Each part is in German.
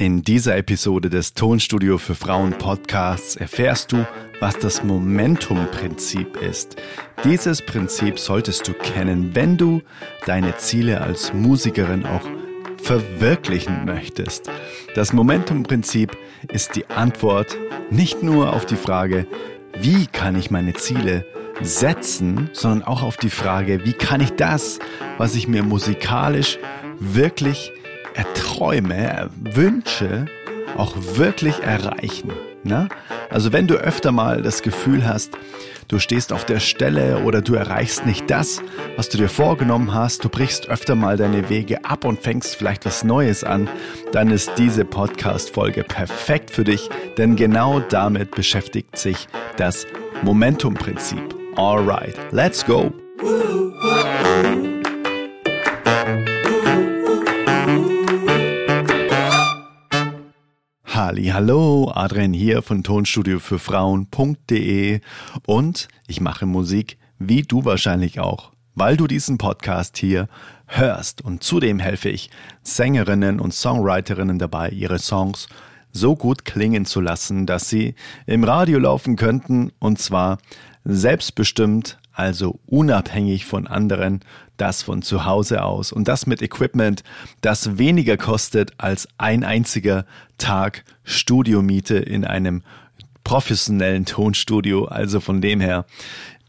In dieser Episode des Tonstudio für Frauen Podcasts erfährst du, was das Momentum-Prinzip ist. Dieses Prinzip solltest du kennen, wenn du deine Ziele als Musikerin auch verwirklichen möchtest. Das Momentum-Prinzip ist die Antwort nicht nur auf die Frage, wie kann ich meine Ziele setzen, sondern auch auf die Frage, wie kann ich das, was ich mir musikalisch wirklich erträume, wünsche, auch wirklich erreichen. Ne? Also wenn du öfter mal das Gefühl hast, du stehst auf der Stelle oder du erreichst nicht das, was du dir vorgenommen hast, du brichst öfter mal deine Wege ab und fängst vielleicht was Neues an, dann ist diese Podcast-Folge perfekt für dich, denn genau damit beschäftigt sich das Momentum-Prinzip. Alright, let's go! Hallo, Adrian hier von Tonstudio für Frauen.de und ich mache Musik, wie du wahrscheinlich auch, weil du diesen Podcast hier hörst. Und zudem helfe ich Sängerinnen und Songwriterinnen dabei, ihre Songs so gut klingen zu lassen, dass sie im Radio laufen könnten. Und zwar selbstbestimmt, also unabhängig von anderen, das von zu Hause aus und das mit Equipment, das weniger kostet als ein einziger Tag Studiomiete in einem professionellen Tonstudio. Also von dem her,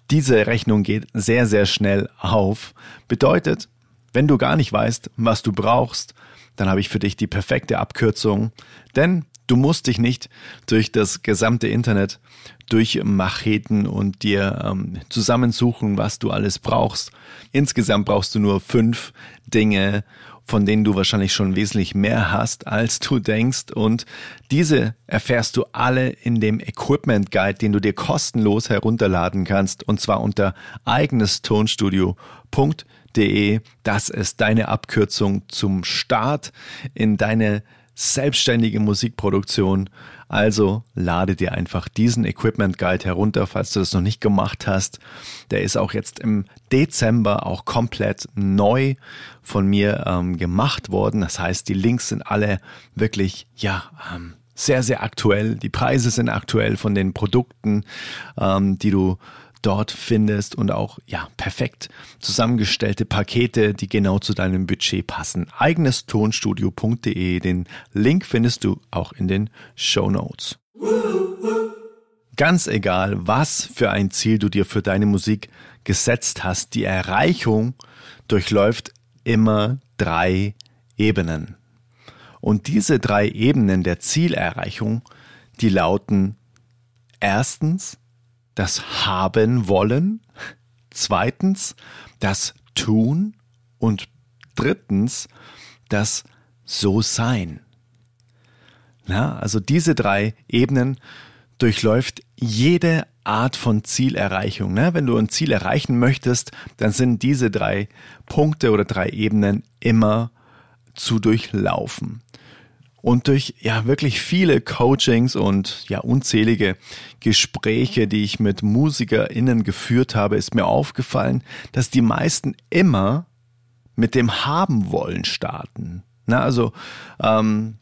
diese Rechnung geht sehr, sehr schnell auf. Bedeutet, wenn du gar nicht weißt, was du brauchst, dann habe ich für dich die perfekte Abkürzung. Denn Du musst dich nicht durch das gesamte Internet durchmacheten und dir ähm, zusammensuchen, was du alles brauchst. Insgesamt brauchst du nur fünf Dinge, von denen du wahrscheinlich schon wesentlich mehr hast, als du denkst. Und diese erfährst du alle in dem Equipment Guide, den du dir kostenlos herunterladen kannst, und zwar unter eigenestonstudio.de. Das ist deine Abkürzung zum Start in deine selbstständige Musikproduktion. Also lade dir einfach diesen Equipment Guide herunter, falls du das noch nicht gemacht hast. Der ist auch jetzt im Dezember auch komplett neu von mir ähm, gemacht worden. Das heißt, die Links sind alle wirklich, ja, ähm, sehr, sehr aktuell. Die Preise sind aktuell von den Produkten, ähm, die du dort findest und auch ja perfekt zusammengestellte Pakete, die genau zu deinem Budget passen. Eigenestonstudio.de. Den Link findest du auch in den Show Notes. Ganz egal, was für ein Ziel du dir für deine Musik gesetzt hast, die Erreichung durchläuft immer drei Ebenen. Und diese drei Ebenen der Zielerreichung, die lauten erstens das Haben wollen, zweitens das Tun und drittens das So sein. Na, also diese drei Ebenen durchläuft jede Art von Zielerreichung. Ne? Wenn du ein Ziel erreichen möchtest, dann sind diese drei Punkte oder drei Ebenen immer zu durchlaufen. Und durch ja wirklich viele Coachings und ja unzählige Gespräche, die ich mit MusikerInnen geführt habe, ist mir aufgefallen, dass die meisten immer mit dem Haben wollen starten. Na, also ähm,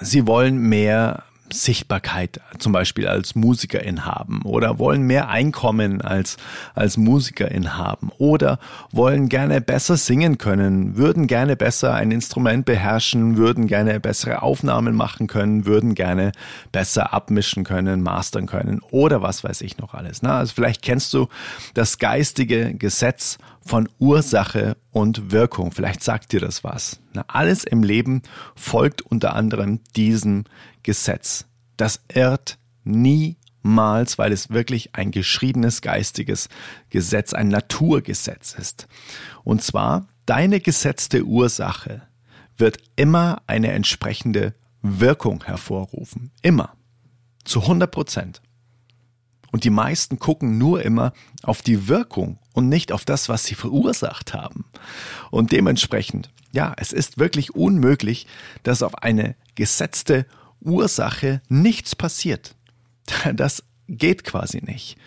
sie wollen mehr Sichtbarkeit zum Beispiel als Musikerin haben oder wollen mehr Einkommen als, als Musikerin haben oder wollen gerne besser singen können, würden gerne besser ein Instrument beherrschen, würden gerne bessere Aufnahmen machen können, würden gerne besser abmischen können, mastern können oder was weiß ich noch alles. Na, also vielleicht kennst du das geistige Gesetz von Ursache und Wirkung. Vielleicht sagt dir das was. Na, alles im Leben folgt unter anderem diesem Gesetz. Das irrt niemals, weil es wirklich ein geschriebenes geistiges Gesetz, ein Naturgesetz ist. Und zwar, deine gesetzte Ursache wird immer eine entsprechende Wirkung hervorrufen. Immer. Zu 100 Prozent. Und die meisten gucken nur immer auf die Wirkung und nicht auf das, was sie verursacht haben. Und dementsprechend, ja, es ist wirklich unmöglich, dass auf eine gesetzte Ursache nichts passiert. Das geht quasi nicht.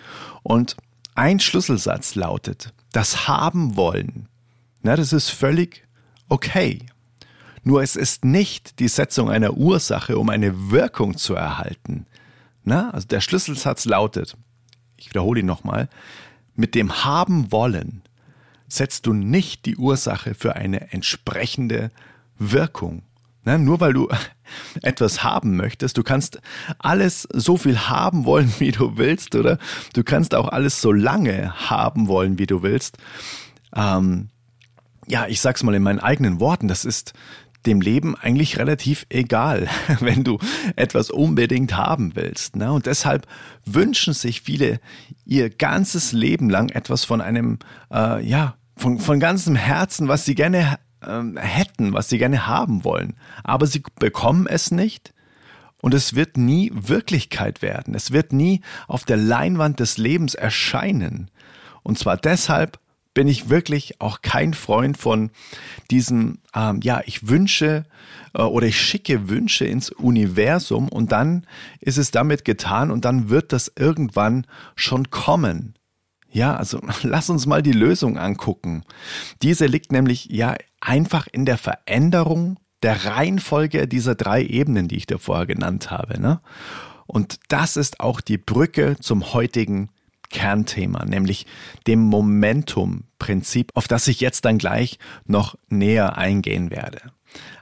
Und ein Schlüsselsatz lautet, das haben wollen. Na, das ist völlig okay. Nur es ist nicht die Setzung einer Ursache, um eine Wirkung zu erhalten. Na, also der Schlüsselsatz lautet, ich wiederhole ihn nochmal, mit dem Haben wollen setzt du nicht die Ursache für eine entsprechende Wirkung. Na, nur weil du etwas haben möchtest, du kannst alles so viel haben wollen, wie du willst, oder du kannst auch alles so lange haben wollen, wie du willst. Ähm, ja, ich sag's mal in meinen eigenen Worten, das ist dem Leben eigentlich relativ egal, wenn du etwas unbedingt haben willst. Ne? Und deshalb wünschen sich viele ihr ganzes Leben lang etwas von einem, äh, ja, von, von ganzem Herzen, was sie gerne äh, hätten, was sie gerne haben wollen. Aber sie bekommen es nicht. Und es wird nie Wirklichkeit werden. Es wird nie auf der Leinwand des Lebens erscheinen. Und zwar deshalb, bin ich wirklich auch kein Freund von diesem, ähm, ja, ich wünsche äh, oder ich schicke Wünsche ins Universum und dann ist es damit getan und dann wird das irgendwann schon kommen. Ja, also lass uns mal die Lösung angucken. Diese liegt nämlich ja einfach in der Veränderung der Reihenfolge dieser drei Ebenen, die ich vorher genannt habe. Ne? Und das ist auch die Brücke zum heutigen Kernthema, nämlich dem Momentum-Prinzip, auf das ich jetzt dann gleich noch näher eingehen werde.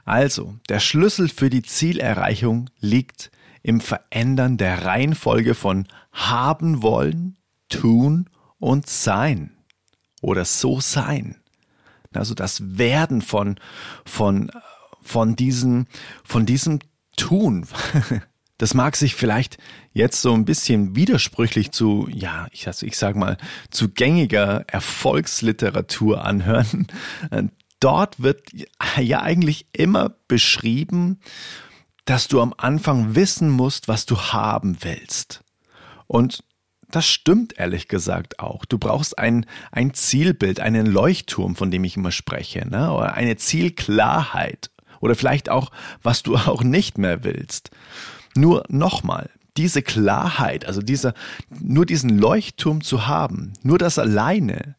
Also, der Schlüssel für die Zielerreichung liegt im Verändern der Reihenfolge von haben wollen, tun und sein oder so sein. Also das Werden von, von, von diesem, von diesem Tun. Das mag sich vielleicht jetzt so ein bisschen widersprüchlich zu, ja, ich, ich sag mal, zu gängiger Erfolgsliteratur anhören. Dort wird ja eigentlich immer beschrieben, dass du am Anfang wissen musst, was du haben willst. Und das stimmt ehrlich gesagt auch. Du brauchst ein, ein Zielbild, einen Leuchtturm, von dem ich immer spreche, ne? oder eine Zielklarheit. Oder vielleicht auch, was du auch nicht mehr willst. Nur nochmal, diese Klarheit, also dieser, nur diesen Leuchtturm zu haben, nur das alleine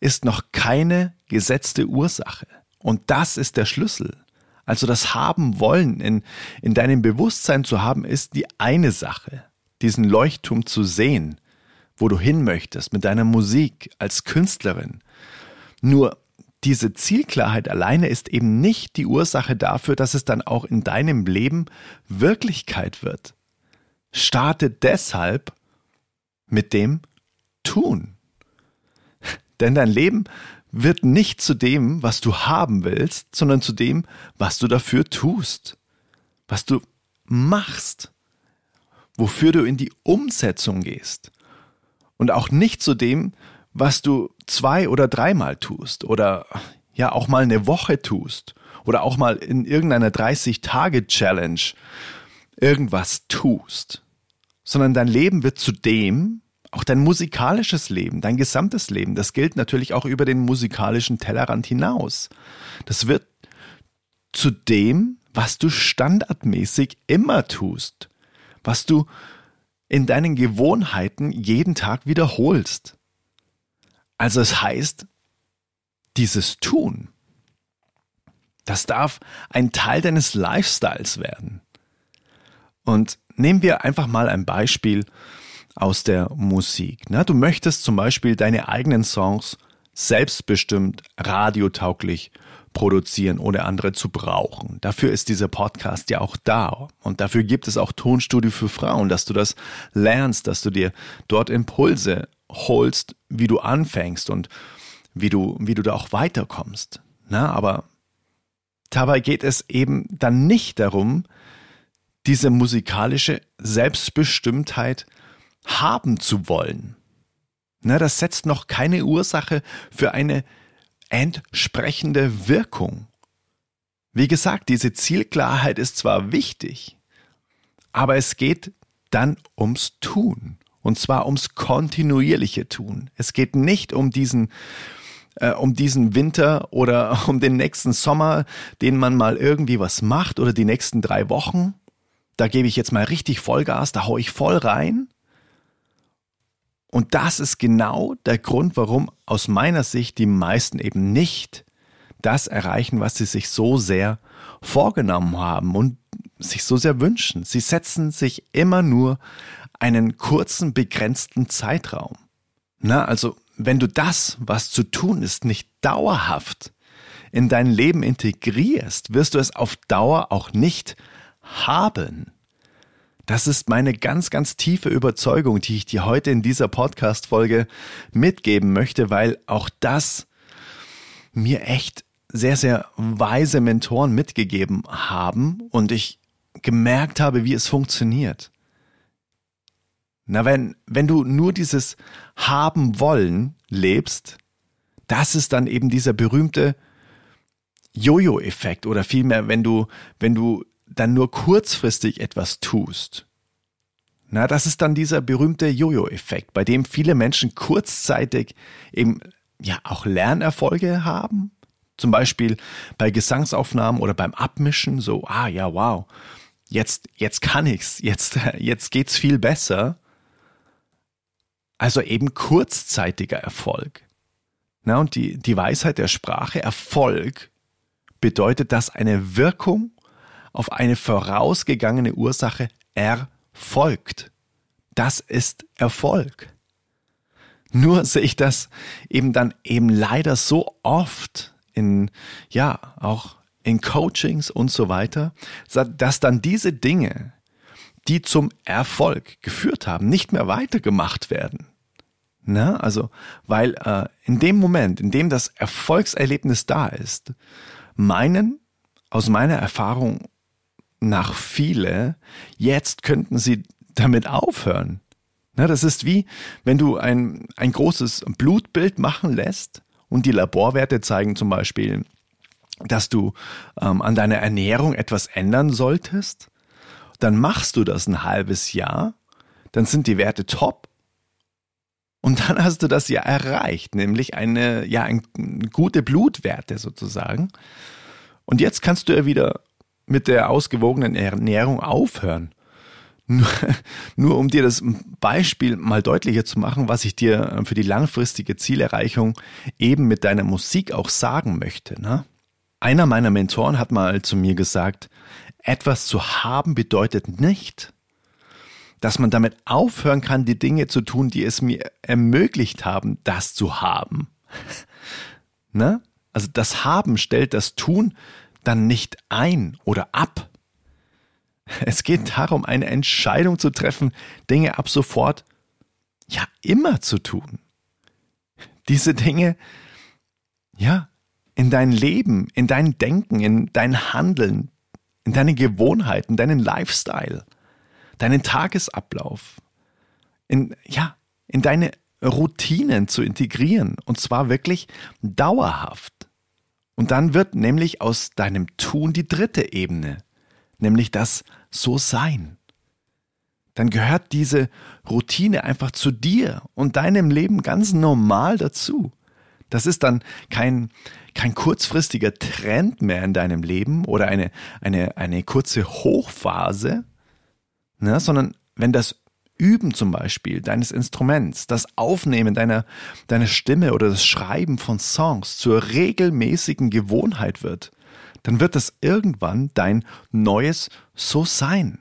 ist noch keine gesetzte Ursache. Und das ist der Schlüssel. Also das Haben wollen in, in deinem Bewusstsein zu haben, ist die eine Sache. Diesen Leuchtturm zu sehen, wo du hin möchtest mit deiner Musik als Künstlerin. Nur diese Zielklarheit alleine ist eben nicht die Ursache dafür, dass es dann auch in deinem Leben Wirklichkeit wird. Starte deshalb mit dem Tun. Denn dein Leben wird nicht zu dem, was du haben willst, sondern zu dem, was du dafür tust, was du machst, wofür du in die Umsetzung gehst und auch nicht zu dem, was du zwei oder dreimal tust oder ja auch mal eine Woche tust oder auch mal in irgendeiner 30-Tage-Challenge irgendwas tust, sondern dein Leben wird zu dem, auch dein musikalisches Leben, dein gesamtes Leben, das gilt natürlich auch über den musikalischen Tellerrand hinaus. Das wird zu dem, was du standardmäßig immer tust, was du in deinen Gewohnheiten jeden Tag wiederholst. Also es heißt, dieses Tun, das darf ein Teil deines Lifestyles werden. Und nehmen wir einfach mal ein Beispiel aus der Musik. Na, du möchtest zum Beispiel deine eigenen Songs selbstbestimmt radiotauglich produzieren, ohne andere zu brauchen. Dafür ist dieser Podcast ja auch da. Und dafür gibt es auch Tonstudio für Frauen, dass du das lernst, dass du dir dort Impulse holst, wie du anfängst und wie du, wie du da auch weiterkommst. Na, aber dabei geht es eben dann nicht darum, diese musikalische Selbstbestimmtheit haben zu wollen. Na, das setzt noch keine Ursache für eine entsprechende Wirkung. Wie gesagt, diese Zielklarheit ist zwar wichtig, aber es geht dann ums Tun. Und zwar ums kontinuierliche Tun. Es geht nicht um diesen, äh, um diesen Winter oder um den nächsten Sommer, den man mal irgendwie was macht oder die nächsten drei Wochen. Da gebe ich jetzt mal richtig Vollgas, da haue ich voll rein. Und das ist genau der Grund, warum aus meiner Sicht die meisten eben nicht das erreichen, was sie sich so sehr vorgenommen haben und sich so sehr wünschen. Sie setzen sich immer nur einen kurzen, begrenzten Zeitraum. Na, also, wenn du das, was zu tun ist, nicht dauerhaft in dein Leben integrierst, wirst du es auf Dauer auch nicht haben. Das ist meine ganz, ganz tiefe Überzeugung, die ich dir heute in dieser Podcast-Folge mitgeben möchte, weil auch das mir echt sehr, sehr weise Mentoren mitgegeben haben und ich gemerkt habe, wie es funktioniert. Na, wenn, wenn du nur dieses haben wollen lebst, das ist dann eben dieser berühmte Jojo-Effekt oder vielmehr, wenn du, wenn du dann nur kurzfristig etwas tust. Na, das ist dann dieser berühmte Jojo-Effekt, bei dem viele Menschen kurzzeitig eben ja auch Lernerfolge haben. Zum Beispiel bei Gesangsaufnahmen oder beim Abmischen, so, ah ja, wow, jetzt, jetzt kann ich's, jetzt, jetzt geht's viel besser. Also eben kurzzeitiger Erfolg. Na, und die, die Weisheit der Sprache, Erfolg, bedeutet, dass eine Wirkung auf eine vorausgegangene Ursache erfolgt. Das ist Erfolg. Nur sehe ich das eben dann eben leider so oft in, ja, auch in Coachings und so weiter, dass dann diese Dinge, die zum Erfolg geführt haben, nicht mehr weitergemacht werden. Na, also, weil äh, in dem Moment, in dem das Erfolgserlebnis da ist, meinen, aus meiner Erfahrung nach viele, jetzt könnten sie damit aufhören. Na, das ist wie, wenn du ein, ein großes Blutbild machen lässt und die Laborwerte zeigen zum Beispiel, dass du ähm, an deiner Ernährung etwas ändern solltest, dann machst du das ein halbes Jahr, dann sind die Werte top und dann hast du das ja erreicht, nämlich eine, ja, ein, gute Blutwerte sozusagen. Und jetzt kannst du ja wieder mit der ausgewogenen Ernährung aufhören. Nur, nur um dir das Beispiel mal deutlicher zu machen, was ich dir für die langfristige Zielerreichung eben mit deiner Musik auch sagen möchte. Ne? Einer meiner Mentoren hat mal zu mir gesagt, etwas zu haben bedeutet nicht, dass man damit aufhören kann, die Dinge zu tun, die es mir ermöglicht haben, das zu haben. ne? Also das Haben stellt das Tun dann nicht ein oder ab. Es geht darum, eine Entscheidung zu treffen, Dinge ab sofort ja immer zu tun. Diese Dinge, ja, in dein Leben, in dein Denken, in dein Handeln, in deine Gewohnheiten, deinen Lifestyle deinen Tagesablauf, in, ja, in deine Routinen zu integrieren und zwar wirklich dauerhaft. Und dann wird nämlich aus deinem Tun die dritte Ebene, nämlich das So-Sein. Dann gehört diese Routine einfach zu dir und deinem Leben ganz normal dazu. Das ist dann kein, kein kurzfristiger Trend mehr in deinem Leben oder eine, eine, eine kurze Hochphase, ne, sondern wenn das Üben zum Beispiel deines Instruments, das Aufnehmen deiner, deiner Stimme oder das Schreiben von Songs zur regelmäßigen Gewohnheit wird, dann wird das irgendwann dein neues So-Sein.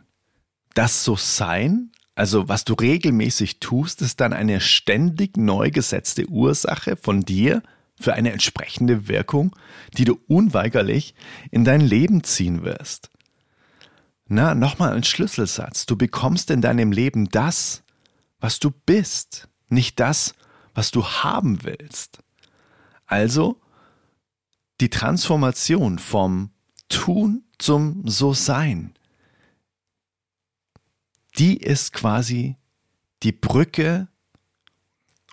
Das So-Sein, also was du regelmäßig tust, ist dann eine ständig neu gesetzte Ursache von dir für eine entsprechende Wirkung, die du unweigerlich in dein Leben ziehen wirst. Na, nochmal ein Schlüsselsatz. Du bekommst in deinem Leben das, was du bist, nicht das, was du haben willst. Also die Transformation vom Tun zum So-Sein, die ist quasi die Brücke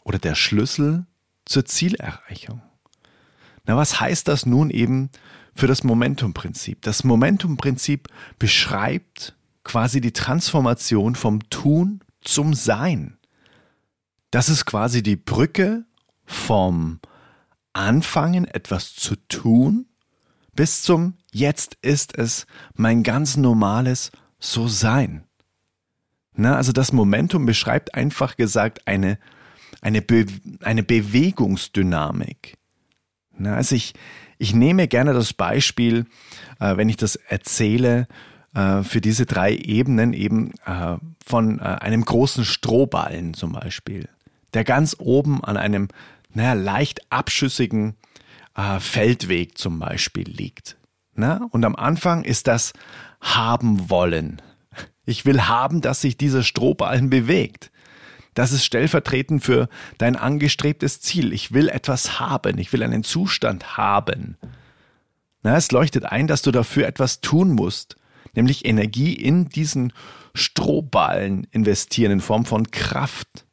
oder der Schlüssel zur Zielerreichung. Na, was heißt das nun eben für das Momentum-Prinzip? Das Momentum-Prinzip beschreibt quasi die Transformation vom Tun zum Sein. Das ist quasi die Brücke vom Anfangen, etwas zu tun, bis zum Jetzt ist es mein ganz normales So-Sein. Na, also das Momentum beschreibt einfach gesagt eine, eine, Be eine Bewegungsdynamik. Na, also ich, ich nehme gerne das Beispiel, äh, wenn ich das erzähle, äh, für diese drei Ebenen eben äh, von einem großen Strohballen zum Beispiel, der ganz oben an einem naja, leicht abschüssigen Feldweg zum Beispiel liegt. Na? Und am Anfang ist das haben wollen. Ich will haben, dass sich dieser Strohballen bewegt. Das ist stellvertretend für dein angestrebtes Ziel. Ich will etwas haben. Ich will einen Zustand haben. Na, es leuchtet ein, dass du dafür etwas tun musst, nämlich Energie in diesen Strohballen investieren in Form von Kraft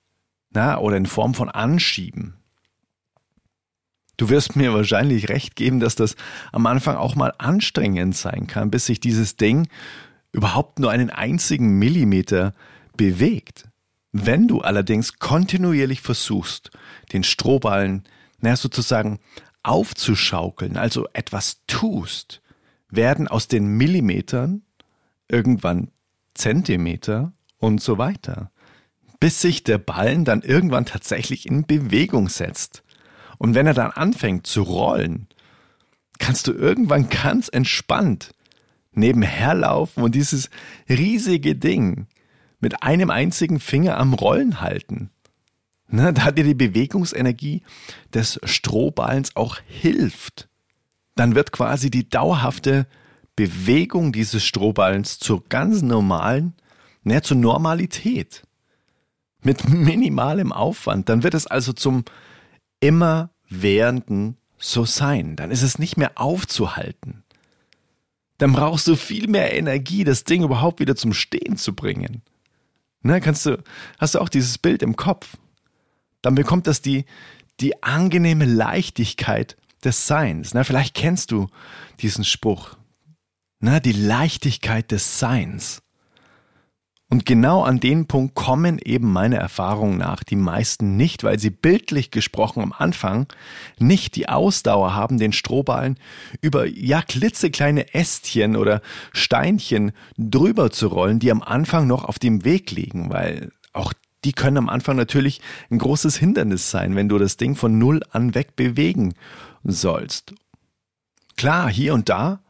na, oder in Form von Anschieben. Du wirst mir wahrscheinlich recht geben, dass das am Anfang auch mal anstrengend sein kann, bis sich dieses Ding überhaupt nur einen einzigen Millimeter bewegt. Wenn du allerdings kontinuierlich versuchst, den Strohballen, naja, sozusagen aufzuschaukeln, also etwas tust, werden aus den Millimetern irgendwann Zentimeter und so weiter, bis sich der Ballen dann irgendwann tatsächlich in Bewegung setzt. Und wenn er dann anfängt zu rollen, kannst du irgendwann ganz entspannt nebenher laufen und dieses riesige Ding mit einem einzigen Finger am Rollen halten. Ne, da dir die Bewegungsenergie des Strohballens auch hilft. Dann wird quasi die dauerhafte Bewegung dieses Strohballens zur ganz normalen, ne, zur Normalität. Mit minimalem Aufwand. Dann wird es also zum immerwährenden so sein. Dann ist es nicht mehr aufzuhalten. Dann brauchst du viel mehr Energie, das Ding überhaupt wieder zum Stehen zu bringen. Ne, kannst du, hast du auch dieses Bild im Kopf? Dann bekommt das die, die angenehme Leichtigkeit des Seins. Na, vielleicht kennst du diesen Spruch. Na, die Leichtigkeit des Seins. Und genau an den Punkt kommen eben meiner Erfahrung nach die meisten nicht, weil sie bildlich gesprochen am Anfang nicht die Ausdauer haben, den Strohballen über ja klitzekleine Ästchen oder Steinchen drüber zu rollen, die am Anfang noch auf dem Weg liegen, weil auch die können am Anfang natürlich ein großes Hindernis sein, wenn du das Ding von null an weg bewegen sollst. Klar, hier und da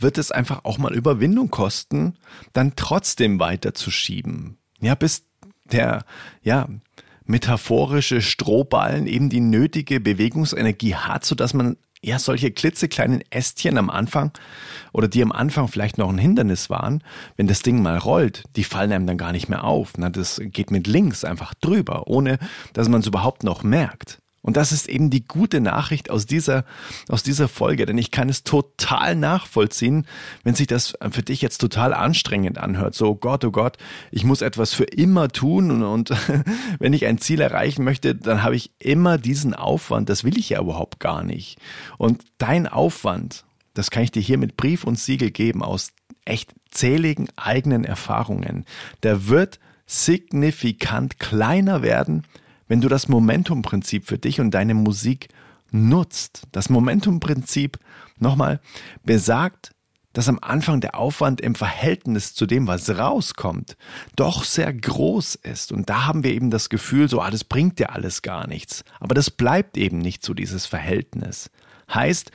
wird es einfach auch mal Überwindung kosten, dann trotzdem weiterzuschieben. Ja, bis der, ja, metaphorische Strohballen eben die nötige Bewegungsenergie hat, sodass man ja solche klitzekleinen Ästchen am Anfang oder die am Anfang vielleicht noch ein Hindernis waren, wenn das Ding mal rollt, die fallen einem dann gar nicht mehr auf. Na, das geht mit links einfach drüber, ohne dass man es überhaupt noch merkt. Und das ist eben die gute Nachricht aus dieser, aus dieser Folge, denn ich kann es total nachvollziehen, wenn sich das für dich jetzt total anstrengend anhört. So, Gott, oh Gott, ich muss etwas für immer tun und, und wenn ich ein Ziel erreichen möchte, dann habe ich immer diesen Aufwand. Das will ich ja überhaupt gar nicht. Und dein Aufwand, das kann ich dir hier mit Brief und Siegel geben aus echt zähligen eigenen Erfahrungen. Der wird signifikant kleiner werden, wenn du das Momentum-Prinzip für dich und deine Musik nutzt. Das Momentum-Prinzip, nochmal, besagt, dass am Anfang der Aufwand im Verhältnis zu dem, was rauskommt, doch sehr groß ist. Und da haben wir eben das Gefühl, so, ah, das bringt dir alles gar nichts. Aber das bleibt eben nicht so, dieses Verhältnis. Heißt,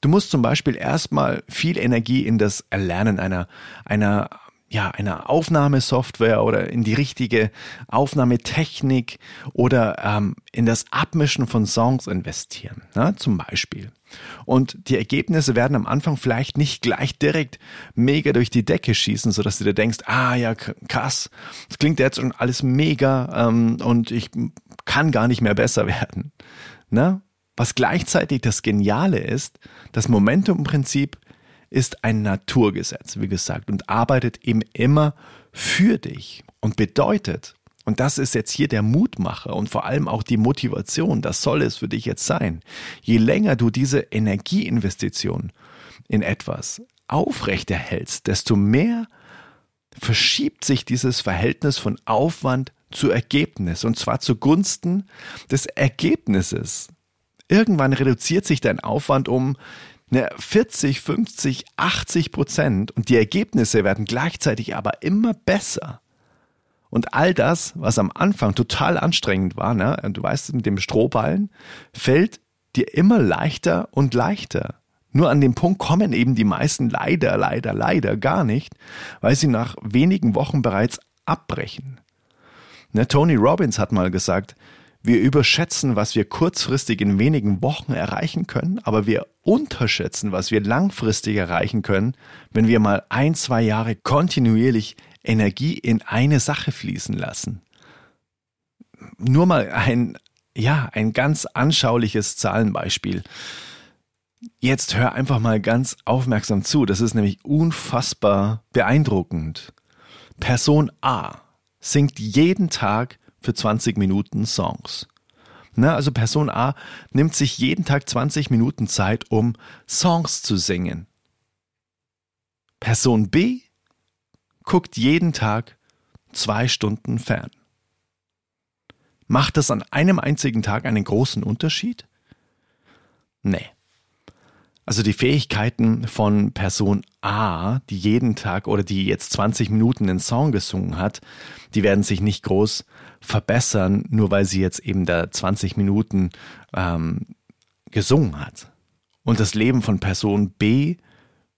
du musst zum Beispiel erstmal viel Energie in das Erlernen einer, einer ja, einer Aufnahmesoftware oder in die richtige Aufnahmetechnik oder ähm, in das Abmischen von Songs investieren, ne, zum Beispiel. Und die Ergebnisse werden am Anfang vielleicht nicht gleich direkt mega durch die Decke schießen, sodass du dir denkst, ah ja, krass, das klingt jetzt schon alles mega ähm, und ich kann gar nicht mehr besser werden. Ne? Was gleichzeitig das Geniale ist, das Momentum-Prinzip ist ein Naturgesetz, wie gesagt, und arbeitet eben immer für dich und bedeutet, und das ist jetzt hier der Mutmacher und vor allem auch die Motivation, das soll es für dich jetzt sein. Je länger du diese Energieinvestition in etwas aufrechterhältst, desto mehr verschiebt sich dieses Verhältnis von Aufwand zu Ergebnis und zwar zugunsten des Ergebnisses. Irgendwann reduziert sich dein Aufwand um 40, 50, 80 Prozent und die Ergebnisse werden gleichzeitig aber immer besser. Und all das, was am Anfang total anstrengend war, ne, du weißt, mit dem Strohballen, fällt dir immer leichter und leichter. Nur an dem Punkt kommen eben die meisten leider, leider, leider gar nicht, weil sie nach wenigen Wochen bereits abbrechen. Ne, Tony Robbins hat mal gesagt, wir überschätzen, was wir kurzfristig in wenigen Wochen erreichen können, aber wir unterschätzen, was wir langfristig erreichen können, wenn wir mal ein, zwei Jahre kontinuierlich Energie in eine Sache fließen lassen. Nur mal ein, ja, ein ganz anschauliches Zahlenbeispiel. Jetzt hör einfach mal ganz aufmerksam zu. Das ist nämlich unfassbar beeindruckend. Person A singt jeden Tag für 20 Minuten Songs. Na, also Person A nimmt sich jeden Tag 20 Minuten Zeit, um Songs zu singen. Person B guckt jeden Tag zwei Stunden fern. Macht das an einem einzigen Tag einen großen Unterschied? Nee. Also die Fähigkeiten von Person A, die jeden Tag oder die jetzt 20 Minuten einen Song gesungen hat, die werden sich nicht groß verbessern, nur weil sie jetzt eben da 20 Minuten ähm, gesungen hat. Und das Leben von Person B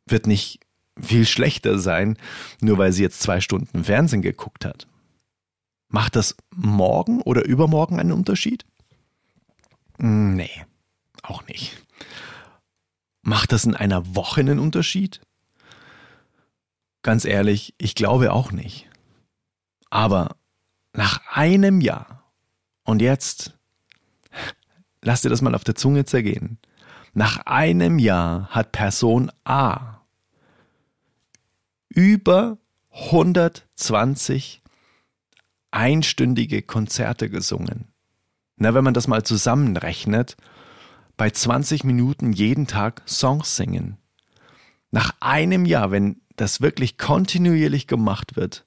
wird nicht viel schlechter sein, nur weil sie jetzt zwei Stunden Fernsehen geguckt hat. Macht das morgen oder übermorgen einen Unterschied? Nee, auch nicht. Macht das in einer Woche einen Unterschied? Ganz ehrlich, ich glaube auch nicht. Aber nach einem Jahr, und jetzt lass dir das mal auf der Zunge zergehen, nach einem Jahr hat Person A über 120 einstündige Konzerte gesungen. Na, wenn man das mal zusammenrechnet, bei 20 Minuten jeden Tag Songs singen. Nach einem Jahr, wenn das wirklich kontinuierlich gemacht wird,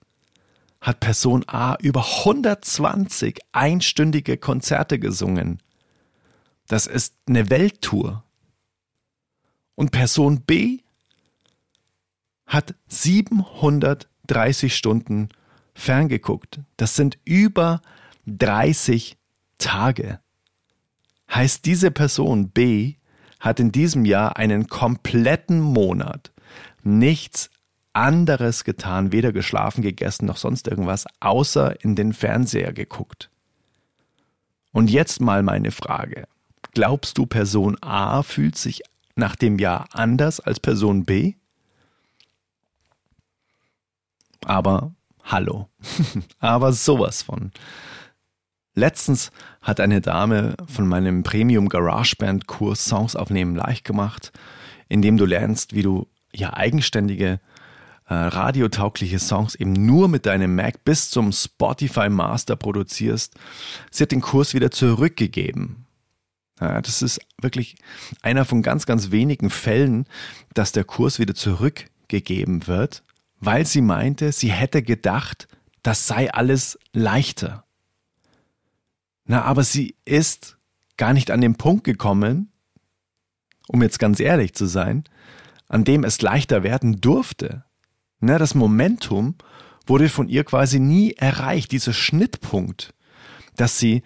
hat Person A über 120 einstündige Konzerte gesungen. Das ist eine Welttour. Und Person B hat 730 Stunden ferngeguckt. Das sind über 30 Tage heißt diese Person B hat in diesem Jahr einen kompletten Monat nichts anderes getan, weder geschlafen, gegessen noch sonst irgendwas, außer in den Fernseher geguckt. Und jetzt mal meine Frage. Glaubst du, Person A fühlt sich nach dem Jahr anders als Person B? Aber hallo. Aber sowas von. Letztens hat eine Dame von meinem Premium GarageBand Kurs Songs aufnehmen leicht gemacht, indem du lernst, wie du ja eigenständige äh, radiotaugliche Songs eben nur mit deinem Mac bis zum Spotify Master produzierst. Sie hat den Kurs wieder zurückgegeben. Das ist wirklich einer von ganz, ganz wenigen Fällen, dass der Kurs wieder zurückgegeben wird, weil sie meinte, sie hätte gedacht, das sei alles leichter. Na, aber sie ist gar nicht an den Punkt gekommen, um jetzt ganz ehrlich zu sein, an dem es leichter werden durfte. Na, das Momentum wurde von ihr quasi nie erreicht, dieser Schnittpunkt, dass sie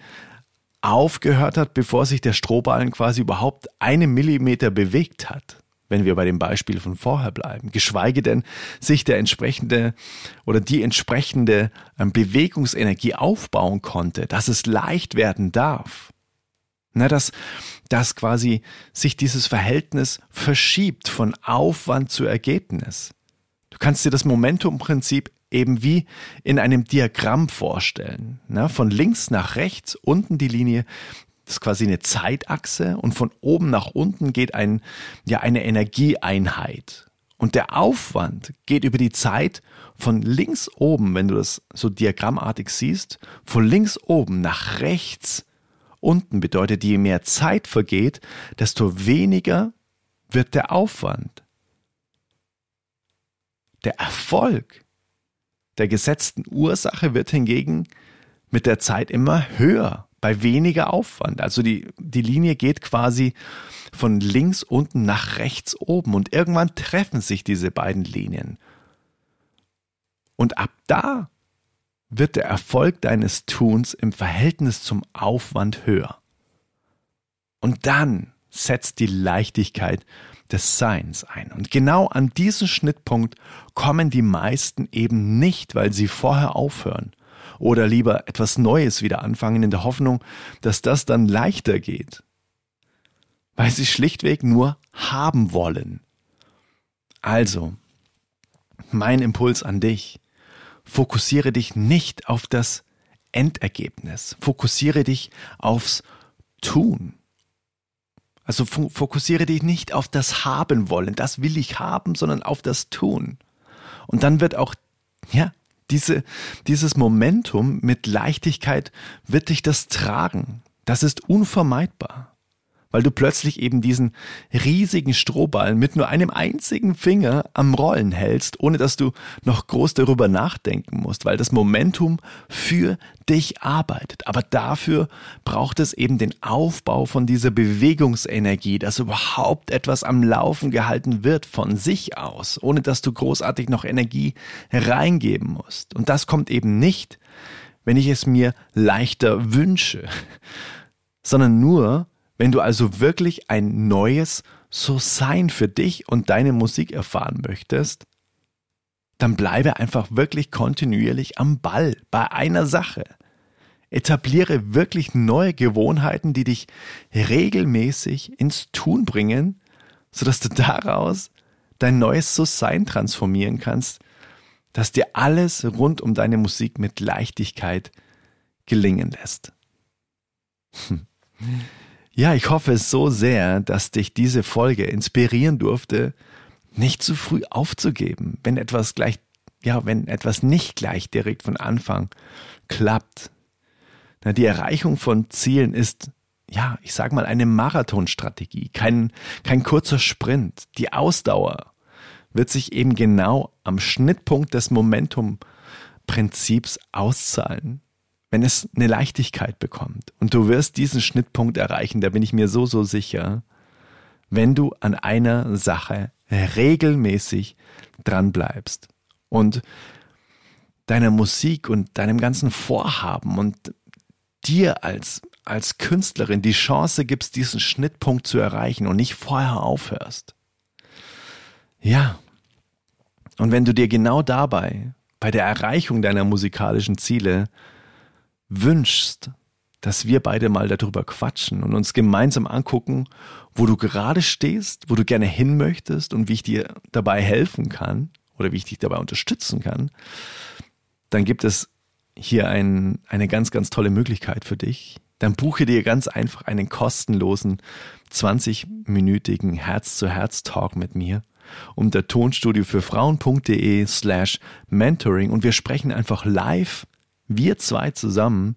aufgehört hat, bevor sich der Strohballen quasi überhaupt einen Millimeter bewegt hat wenn wir bei dem Beispiel von vorher bleiben, geschweige denn sich der entsprechende oder die entsprechende ähm, Bewegungsenergie aufbauen konnte, dass es leicht werden darf. Na, dass, dass quasi sich dieses Verhältnis verschiebt von Aufwand zu Ergebnis. Du kannst dir das Momentumprinzip eben wie in einem Diagramm vorstellen. Na, von links nach rechts, unten die Linie, das ist quasi eine Zeitachse und von oben nach unten geht ein, ja, eine Energieeinheit. Und der Aufwand geht über die Zeit von links oben, wenn du das so diagrammartig siehst, von links oben nach rechts unten bedeutet, je mehr Zeit vergeht, desto weniger wird der Aufwand. Der Erfolg der gesetzten Ursache wird hingegen mit der Zeit immer höher bei weniger Aufwand. Also die, die Linie geht quasi von links unten nach rechts oben und irgendwann treffen sich diese beiden Linien. Und ab da wird der Erfolg deines Tuns im Verhältnis zum Aufwand höher. Und dann setzt die Leichtigkeit des Seins ein. Und genau an diesen Schnittpunkt kommen die meisten eben nicht, weil sie vorher aufhören oder lieber etwas Neues wieder anfangen in der Hoffnung, dass das dann leichter geht. Weil sie schlichtweg nur haben wollen. Also, mein Impuls an dich. Fokussiere dich nicht auf das Endergebnis. Fokussiere dich aufs Tun. Also fokussiere dich nicht auf das Haben wollen, das will ich haben, sondern auf das Tun. Und dann wird auch, ja, diese, dieses Momentum mit Leichtigkeit wird dich das tragen. Das ist unvermeidbar weil du plötzlich eben diesen riesigen Strohball mit nur einem einzigen Finger am Rollen hältst, ohne dass du noch groß darüber nachdenken musst, weil das Momentum für dich arbeitet. Aber dafür braucht es eben den Aufbau von dieser Bewegungsenergie, dass überhaupt etwas am Laufen gehalten wird von sich aus, ohne dass du großartig noch Energie reingeben musst. Und das kommt eben nicht, wenn ich es mir leichter wünsche, sondern nur, wenn du also wirklich ein neues So-Sein für dich und deine Musik erfahren möchtest, dann bleibe einfach wirklich kontinuierlich am Ball bei einer Sache. Etabliere wirklich neue Gewohnheiten, die dich regelmäßig ins Tun bringen, sodass du daraus dein neues So-Sein transformieren kannst, dass dir alles rund um deine Musik mit Leichtigkeit gelingen lässt. Hm. Ja, ich hoffe so sehr, dass dich diese Folge inspirieren durfte, nicht zu früh aufzugeben, wenn etwas gleich, ja, wenn etwas nicht gleich direkt von Anfang klappt. Na, die Erreichung von Zielen ist, ja, ich sag mal, eine Marathonstrategie, kein, kein kurzer Sprint. Die Ausdauer wird sich eben genau am Schnittpunkt des Momentum-Prinzips auszahlen wenn es eine Leichtigkeit bekommt. Und du wirst diesen Schnittpunkt erreichen, da bin ich mir so, so sicher, wenn du an einer Sache regelmäßig dran bleibst und deiner Musik und deinem ganzen Vorhaben und dir als, als Künstlerin die Chance gibst, diesen Schnittpunkt zu erreichen und nicht vorher aufhörst. Ja. Und wenn du dir genau dabei, bei der Erreichung deiner musikalischen Ziele, wünschst, dass wir beide mal darüber quatschen und uns gemeinsam angucken, wo du gerade stehst, wo du gerne hin möchtest und wie ich dir dabei helfen kann oder wie ich dich dabei unterstützen kann, dann gibt es hier ein, eine ganz, ganz tolle Möglichkeit für dich. Dann buche dir ganz einfach einen kostenlosen 20-minütigen Herz-zu-Herz-Talk mit mir unter tonstudio für Frauen.de slash mentoring und wir sprechen einfach live wir zwei zusammen,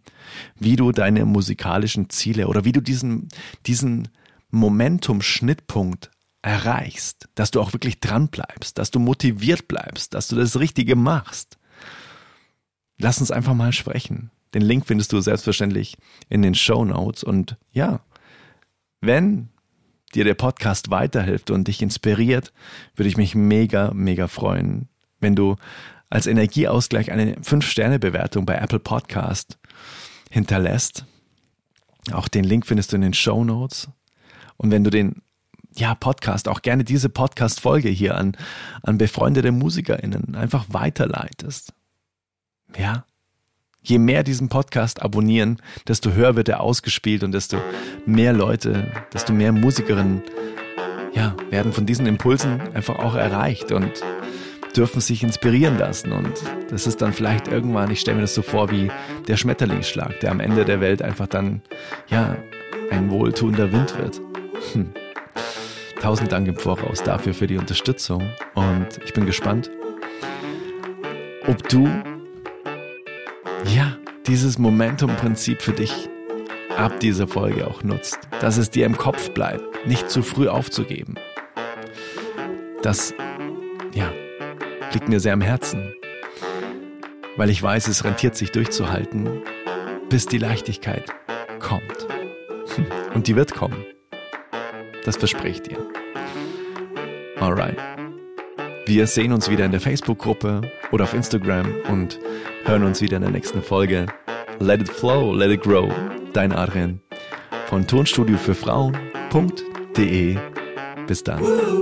wie du deine musikalischen Ziele oder wie du diesen, diesen Momentum-Schnittpunkt erreichst, dass du auch wirklich dran bleibst, dass du motiviert bleibst, dass du das Richtige machst. Lass uns einfach mal sprechen. Den Link findest du selbstverständlich in den Show Notes. Und ja, wenn dir der Podcast weiterhilft und dich inspiriert, würde ich mich mega, mega freuen, wenn du als Energieausgleich eine 5-Sterne-Bewertung bei Apple Podcast hinterlässt. Auch den Link findest du in den Show Notes. Und wenn du den ja, Podcast, auch gerne diese Podcast-Folge hier an, an befreundete MusikerInnen einfach weiterleitest. Ja. Je mehr diesen Podcast abonnieren, desto höher wird er ausgespielt und desto mehr Leute, desto mehr Musikerinnen, ja, werden von diesen Impulsen einfach auch erreicht und dürfen sich inspirieren lassen. Und das ist dann vielleicht irgendwann, ich stelle mir das so vor wie der Schmetterlingsschlag, der am Ende der Welt einfach dann, ja, ein wohltuender Wind wird. Hm. Tausend Dank im Voraus dafür für die Unterstützung. Und ich bin gespannt, ob du, ja, dieses Momentum-Prinzip für dich ab dieser Folge auch nutzt. Dass es dir im Kopf bleibt, nicht zu früh aufzugeben. Dass, liegt mir sehr am Herzen, weil ich weiß, es rentiert sich durchzuhalten, bis die Leichtigkeit kommt. Und die wird kommen. Das verspreche ich dir. Alright. Wir sehen uns wieder in der Facebook-Gruppe oder auf Instagram und hören uns wieder in der nächsten Folge. Let it flow, let it grow. Dein Adrian von tonstudiofürfrauen.de. Bis dann.